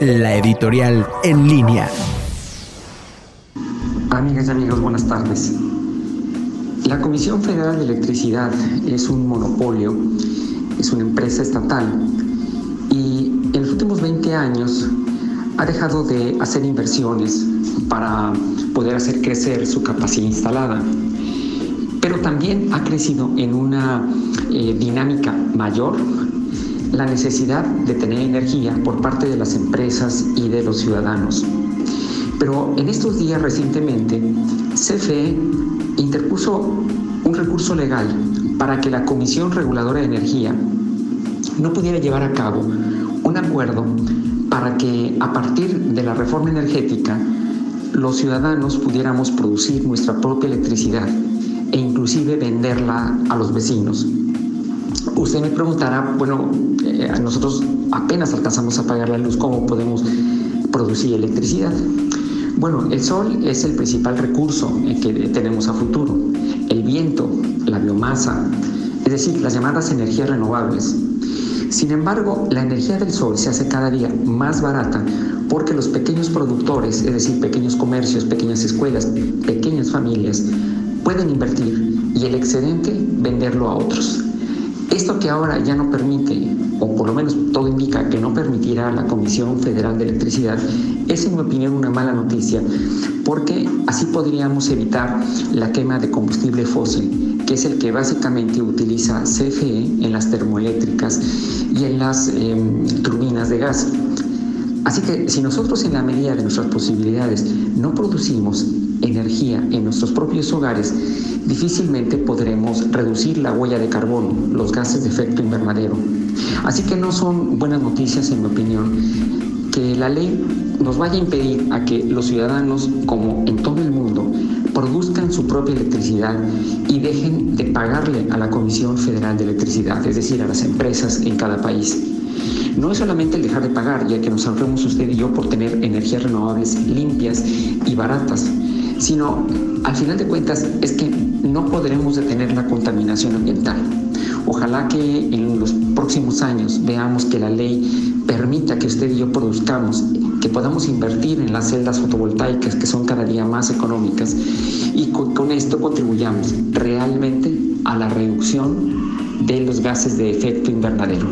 la editorial en línea. Amigas y amigos, buenas tardes. La Comisión Federal de Electricidad es un monopolio, es una empresa estatal y en los últimos 20 años ha dejado de hacer inversiones para poder hacer crecer su capacidad instalada, pero también ha crecido en una eh, dinámica mayor la necesidad de tener energía por parte de las empresas y de los ciudadanos. Pero en estos días recientemente, CFE interpuso un recurso legal para que la Comisión Reguladora de Energía no pudiera llevar a cabo un acuerdo para que a partir de la reforma energética los ciudadanos pudiéramos producir nuestra propia electricidad e inclusive venderla a los vecinos. Usted me preguntará, bueno, eh, nosotros apenas alcanzamos a pagar la luz, ¿cómo podemos producir electricidad? Bueno, el sol es el principal recurso que tenemos a futuro. El viento, la biomasa, es decir, las llamadas energías renovables. Sin embargo, la energía del sol se hace cada día más barata porque los pequeños productores, es decir, pequeños comercios, pequeñas escuelas, pequeñas familias, pueden invertir y el excedente venderlo a otros. Esto que ahora ya no permite, o por lo menos todo indica que no permitirá la Comisión Federal de Electricidad, es en mi opinión una mala noticia, porque así podríamos evitar la quema de combustible fósil, que es el que básicamente utiliza CFE en las termoeléctricas y en las em, turbinas de gas. Así que si nosotros en la medida de nuestras posibilidades no producimos energía en nuestros propios hogares, difícilmente podremos reducir la huella de carbono, los gases de efecto invernadero. Así que no son buenas noticias, en mi opinión, que la ley nos vaya a impedir a que los ciudadanos, como en todo el mundo, produzcan su propia electricidad y dejen de pagarle a la Comisión Federal de Electricidad, es decir, a las empresas en cada país. No es solamente el dejar de pagar, ya que nos ahorremos usted y yo por tener energías renovables limpias y baratas, sino al final de cuentas es que no podremos detener la contaminación ambiental. Ojalá que en los próximos años veamos que la ley permita que usted y yo produzcamos, que podamos invertir en las celdas fotovoltaicas que son cada día más económicas y con, con esto contribuyamos realmente a la reducción de los gases de efecto invernadero.